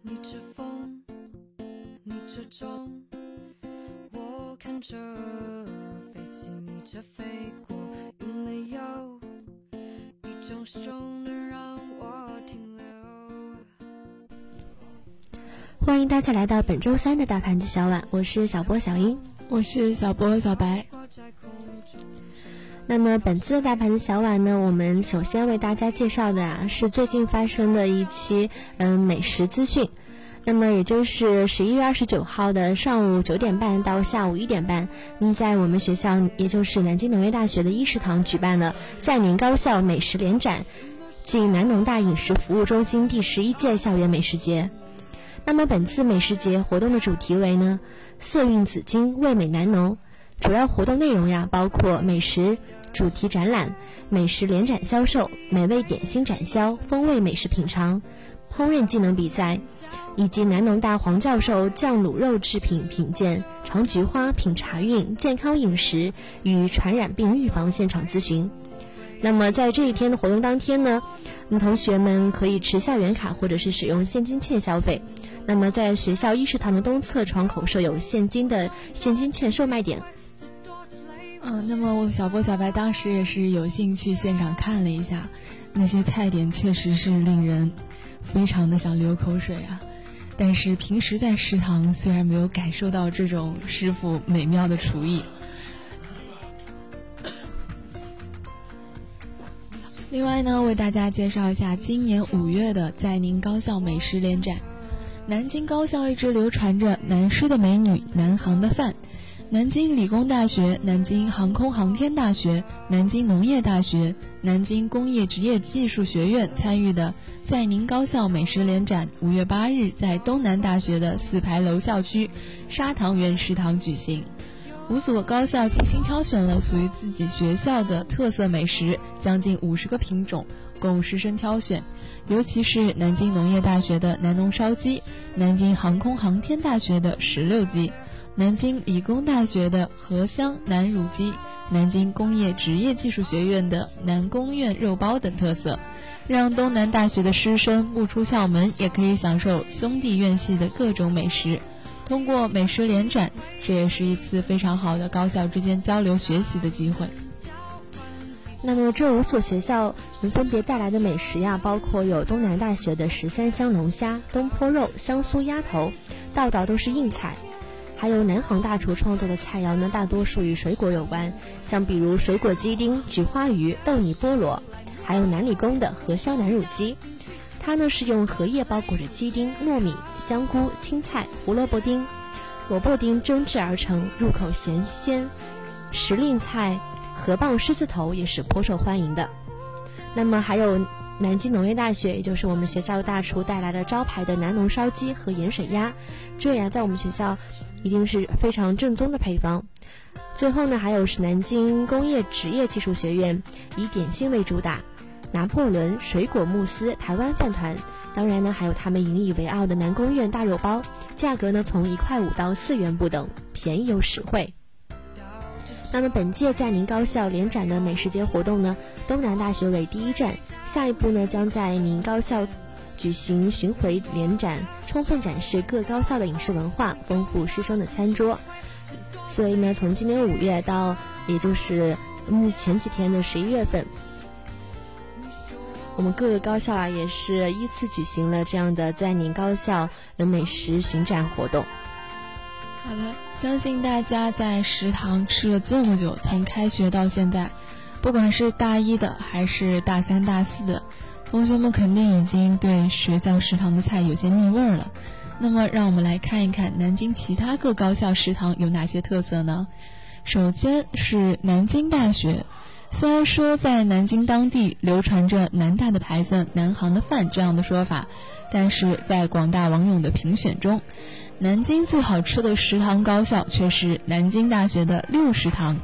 逆着风，逆着钟，我看着飞机逆着飞过，有没有一种手欢迎大家来到本周三的大盘子小碗，我是小波小英。我是小波小白。那么本次的大盘子小碗呢，我们首先为大家介绍的啊是最近发生的一期嗯美食资讯。那么也就是十一月二十九号的上午九点半到下午一点半，嗯，在我们学校，也就是南京农业大学的一食堂举办了在宁高校美食联展暨南农大饮食服务中心第十一届校园美食节。那么本次美食节活动的主题为呢“色韵紫金，味美南农”。主要活动内容呀，包括美食主题展览、美食联展销售、美味点心展销、风味美食品尝、烹饪技能比赛，以及南农大黄教授酱卤肉制品品鉴、尝菊花、品茶韵、健康饮食与传染病预防现场咨询。那么在这一天的活动当天呢，同学们可以持校园卡或者是使用现金券消费。那么在学校一食堂的东侧窗口设有现金的现金券售卖点。嗯，那么我小波小白当时也是有幸去现场看了一下，那些菜点确实是令人非常的想流口水啊。但是平时在食堂虽然没有感受到这种师傅美妙的厨艺。另外呢，为大家介绍一下今年五月的在宁高校美食联展。南京高校一直流传着南师的美女，南航的饭。南京理工大学、南京航空航天大学、南京农业大学、南京工业职业技术学院参与的在宁高校美食联展，五月八日在东南大学的四牌楼校区砂糖园食堂举行。五所高校精心挑选了属于自己学校的特色美食，将近五十个品种供师生挑选。尤其是南京农业大学的南农烧鸡，南京航空航天大学的石榴鸡。南京理工大学的荷香南乳鸡，南京工业职业技术学院的南宫院肉包等特色，让东南大学的师生不出校门也可以享受兄弟院系的各种美食。通过美食联展，这也是一次非常好的高校之间交流学习的机会。那么这五所学校能分别带来的美食呀，包括有东南大学的十三香龙虾、东坡肉、香酥鸭头，道道都是硬菜。还有南航大厨创作的菜肴呢，大多数与水果有关，像比如水果鸡丁、菊花鱼、豆泥菠萝，还有南理工的荷香南乳鸡，它呢是用荷叶包裹着鸡丁、糯米、香菇、青菜、胡萝卜丁、萝卜丁蒸制而成，入口咸鲜。时令菜河蚌狮子头也是颇受欢迎的。那么还有南京农业大学，也就是我们学校大厨带来的招牌的南农烧鸡和盐水鸭，这呀在我们学校。一定是非常正宗的配方。最后呢，还有是南京工业职业技术学院以点心为主打，拿破仑水果慕斯台湾饭团。当然呢，还有他们引以为傲的南宫院大肉包，价格呢从一块五到四元不等，便宜又实惠。那么本届在宁高校联展的美食节活动呢，东南大学为第一站，下一步呢将在宁高校。举行巡回联展，充分展示各高校的饮食文化，丰富师生的餐桌。所以呢，从今年五月到，也就是嗯前几天的十一月份，我们各个高校啊也是依次举行了这样的在宁高校的美食巡展活动。好的，相信大家在食堂吃了这么久，从开学到现在，不管是大一的还是大三、大四的。同学们肯定已经对学校食堂的菜有些腻味儿了，那么让我们来看一看南京其他各高校食堂有哪些特色呢？首先是南京大学，虽然说在南京当地流传着南大的牌子“南航的饭”这样的说法，但是在广大网友的评选中，南京最好吃的食堂高校却是南京大学的六食堂。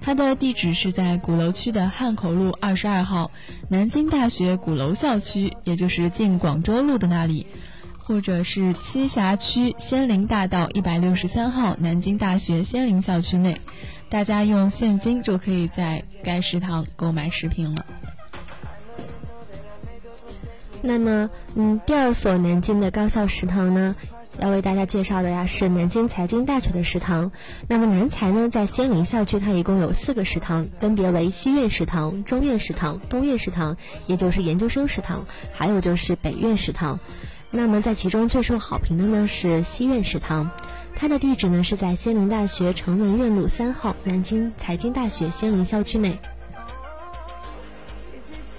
它的地址是在鼓楼区的汉口路二十二号，南京大学鼓楼校区，也就是进广州路的那里。或者是栖霞区仙林大道一百六十三号南京大学仙林校区内，大家用现金就可以在该食堂购买食品了。那么，嗯，第二所南京的高校食堂呢，要为大家介绍的呀是南京财经大学的食堂。那么南财呢，在仙林校区，它一共有四个食堂，分别为西苑食堂、中苑食堂、东苑食堂，也就是研究生食堂，还有就是北苑食堂。那么在其中最受好评的呢是西苑食堂，它的地址呢是在仙林大学城文院路三号，南京财经大学仙林校区内。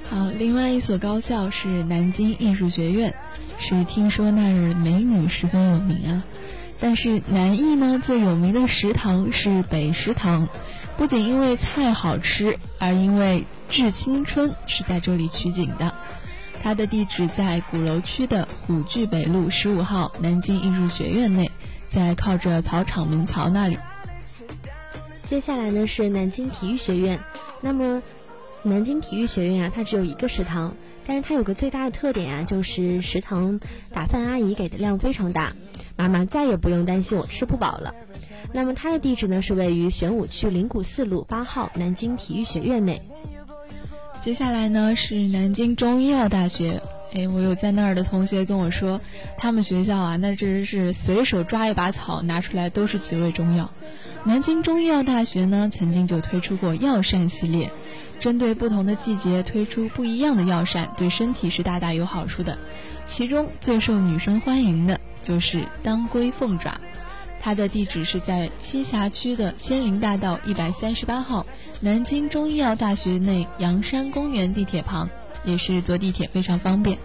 好，另外一所高校是南京艺术学院，是听说那儿美女十分有名啊。但是南艺呢最有名的食堂是北食堂，不仅因为菜好吃，而因为致青春是在这里取景的。它的地址在鼓楼区的虎踞北路十五号南京艺术学院内，在靠着草场门桥那里。接下来呢是南京体育学院，那么。南京体育学院啊，它只有一个食堂，但是它有个最大的特点啊，就是食堂打饭阿姨给的量非常大，妈妈再也不用担心我吃不饱了。那么它的地址呢是位于玄武区灵谷四路八号南京体育学院内。接下来呢是南京中医药大学，哎，我有在那儿的同学跟我说，他们学校啊，那真是随手抓一把草拿出来都是几味中药。南京中医药大学呢，曾经就推出过药膳系列。针对不同的季节推出不一样的药膳，对身体是大大有好处的。其中最受女生欢迎的就是当归凤爪，它的地址是在栖霞区的仙林大道一百三十八号，南京中医药大学内阳山公园地铁旁，也是坐地铁非常方便。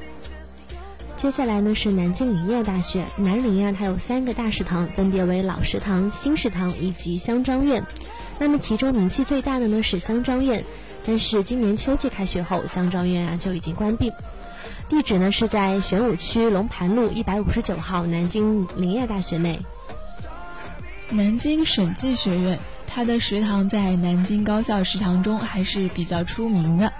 接下来呢是南京林业大学，南林啊它有三个大食堂，分别为老食堂、新食堂以及香樟苑。那么其中名气最大的呢是香樟苑。但是今年秋季开学后，香樟苑啊就已经关闭。地址呢是在玄武区龙盘路一百五十九号南京林业大学内。南京审计学院，它的食堂在南京高校食堂中还是比较出名的。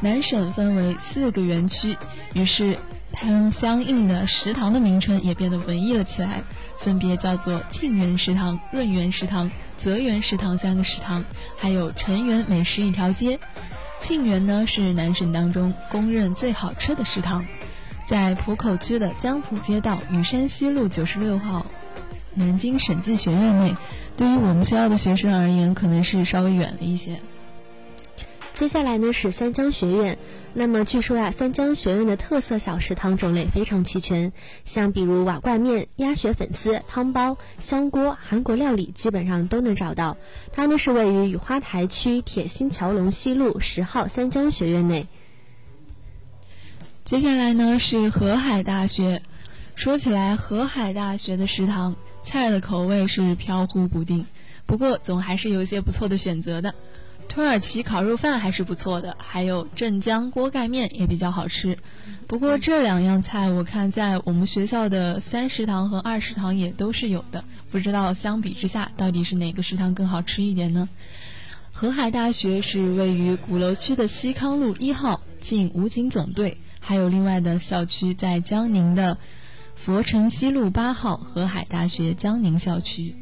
南审分为四个园区，于是它相应的食堂的名称也变得文艺了起来，分别叫做庆元食堂、润园食堂。泽园食堂三个食堂，还有陈园美食一条街。庆园呢是南省当中公认最好吃的食堂，在浦口区的江浦街道雨山西路九十六号，南京审计学院内。对于我们学校的学生而言，可能是稍微远了一些。接下来呢是三江学院。那么据说呀，三江学院的特色小食堂种类非常齐全，像比如瓦罐面、鸭血粉丝、汤包、香锅、韩国料理，基本上都能找到。它呢是位于雨花台区铁心桥龙西路十号三江学院内。接下来呢是河海大学。说起来，河海大学的食堂菜的口味是飘忽不定，不过总还是有一些不错的选择的。土耳其烤肉饭还是不错的，还有镇江锅盖面也比较好吃。不过这两样菜我看在我们学校的三食堂和二食堂也都是有的，不知道相比之下到底是哪个食堂更好吃一点呢？河海大学是位于鼓楼区的西康路一号，近武警总队，还有另外的校区在江宁的佛城西路八号河海大学江宁校区。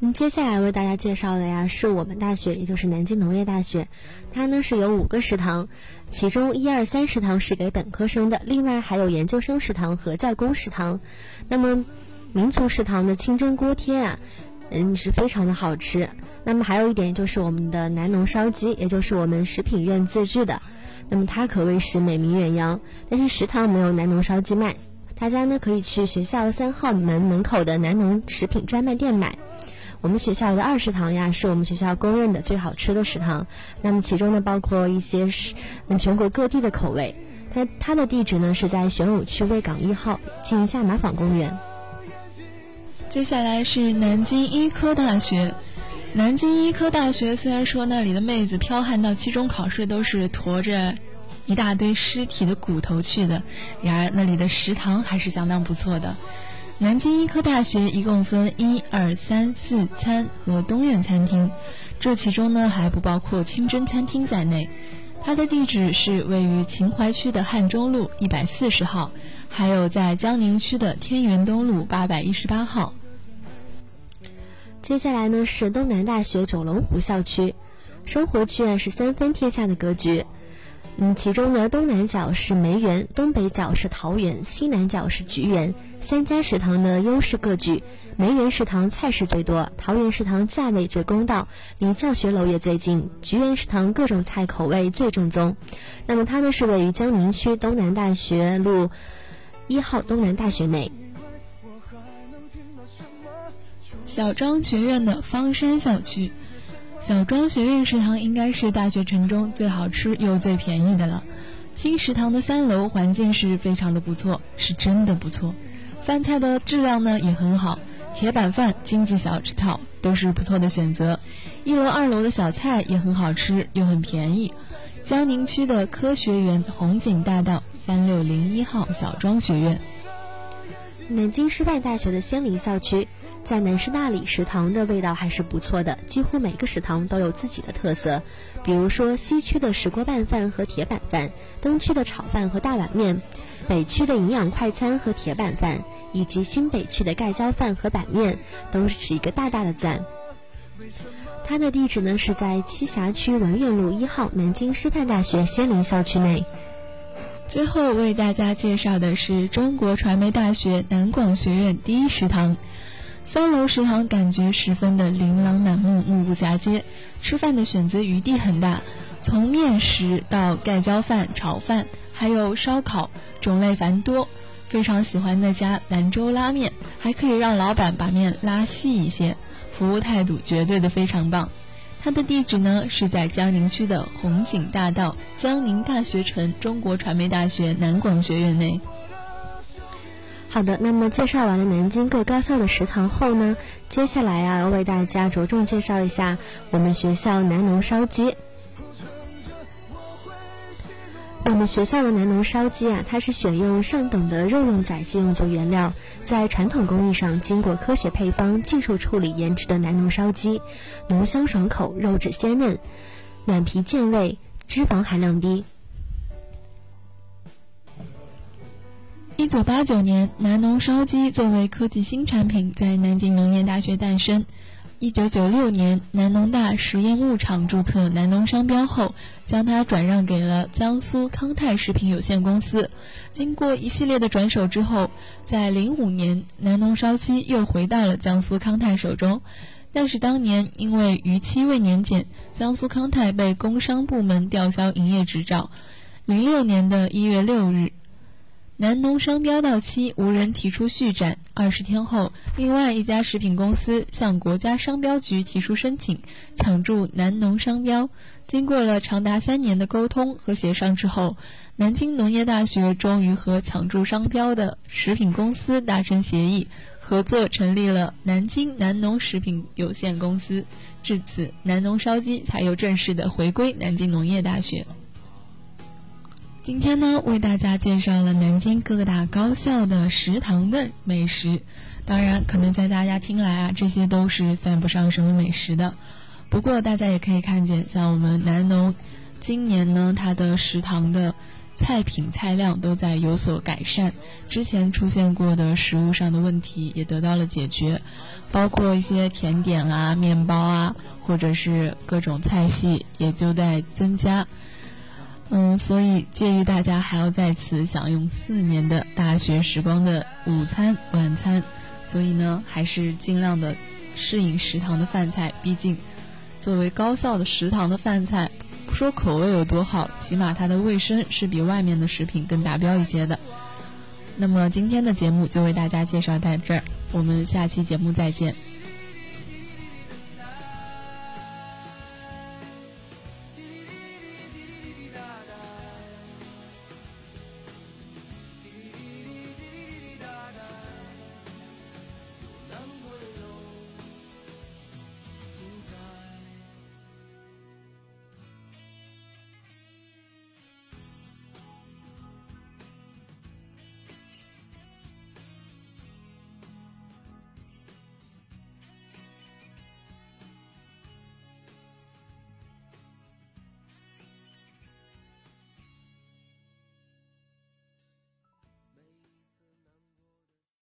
嗯，接下来为大家介绍的呀，是我们大学，也就是南京农业大学。它呢是有五个食堂，其中一二三食堂是给本科生的，另外还有研究生食堂和教工食堂。那么民族食堂的清蒸锅贴啊，嗯是非常的好吃。那么还有一点就是我们的南农烧鸡，也就是我们食品院自制的。那么它可谓是美名远扬，但是食堂没有南农烧鸡卖，大家呢可以去学校三号门门口的南农食品专卖店买。我们学校的二食堂呀，是我们学校公认的最好吃的食堂。那么其中呢，包括一些是全国各地的口味。它它的地址呢是在玄武区卫岗一号，近下马坊公园。接下来是南京医科大学。南京医科大学虽然说那里的妹子剽悍到期中考试都是驮着一大堆尸体的骨头去的，然而那里的食堂还是相当不错的。南京医科大学一共分一二三四餐和东苑餐厅，这其中呢还不包括清真餐厅在内。它的地址是位于秦淮区的汉中路一百四十号，还有在江宁区的天元东路八百一十八号。接下来呢是东南大学九龙湖校区，生活区啊是三分天下的格局。嗯，其中呢东南角是梅园，东北角是桃园，西南角是菊园。三家食堂呢优势各具，梅园食堂菜式最多，桃园食堂价位最公道，离教学楼也最近，菊园食堂各种菜口味最正宗。那么它呢是位于江宁区东南大学路一号东南大学内。小庄学院的方山校区，小庄学院食堂应该是大学城中最好吃又最便宜的了。新食堂的三楼环境是非常的不错，是真的不错。饭菜的质量呢也很好，铁板饭、经济小吃套都是不错的选择。一楼、二楼的小菜也很好吃，又很便宜。江宁区的科学园红景大道三六零一号小庄学院，南京师范大学的仙林校区。在南师大里，食堂的味道还是不错的，几乎每个食堂都有自己的特色。比如说，西区的石锅拌饭和铁板饭，东区的炒饭和大碗面，北区的营养快餐和铁板饭，以及新北区的盖浇饭和板面，都是一个大大的赞。它的地址呢是在栖霞区文苑路一号南京师范大学仙林校区内。最后为大家介绍的是中国传媒大学南广学院第一食堂。三楼食堂感觉十分的琳琅满目，目不暇接，吃饭的选择余地很大，从面食到盖浇饭、炒饭，还有烧烤，种类繁多。非常喜欢那家兰州拉面，还可以让老板把面拉细一些，服务态度绝对的非常棒。它的地址呢是在江宁区的红景大道江宁大学城中国传媒大学南广学院内。好的，那么介绍完了南京各高校的食堂后呢，接下来啊，为大家着重介绍一下我们学校南农烧鸡。我们学校的南农烧鸡啊，它是选用上等的肉用宰鸡用作原料，在传统工艺上经过科学配方、技术处理研制的南农烧鸡，浓香爽口，肉质鲜嫩，软皮健胃，脂肪含量低。一九八九年，南农烧鸡作为科技新产品在南京农业大学诞生。一九九六年，南农大实验牧场注册南农商标后，将它转让给了江苏康泰食品有限公司。经过一系列的转手之后，在零五年，南农烧鸡又回到了江苏康泰手中。但是当年因为逾期未年检，江苏康泰被工商部门吊销营业执照。零六年的一月六日。南农商标到期，无人提出续展。二十天后，另外一家食品公司向国家商标局提出申请，抢注南农商标。经过了长达三年的沟通和协商之后，南京农业大学终于和抢注商标的食品公司达成协议，合作成立了南京南农食品有限公司。至此，南农烧鸡才又正式的回归南京农业大学。今天呢，为大家介绍了南京各大高校的食堂的美食。当然，可能在大家听来啊，这些都是算不上什么美食的。不过，大家也可以看见，像我们南农，今年呢，它的食堂的菜品菜量都在有所改善，之前出现过的食物上的问题也得到了解决，包括一些甜点啊、面包啊，或者是各种菜系也就在增加。嗯，所以建议大家还要在此享用四年的大学时光的午餐、晚餐，所以呢，还是尽量的适应食堂的饭菜。毕竟，作为高校的食堂的饭菜，不说口味有多好，起码它的卫生是比外面的食品更达标一些的。那么今天的节目就为大家介绍到这儿，我们下期节目再见。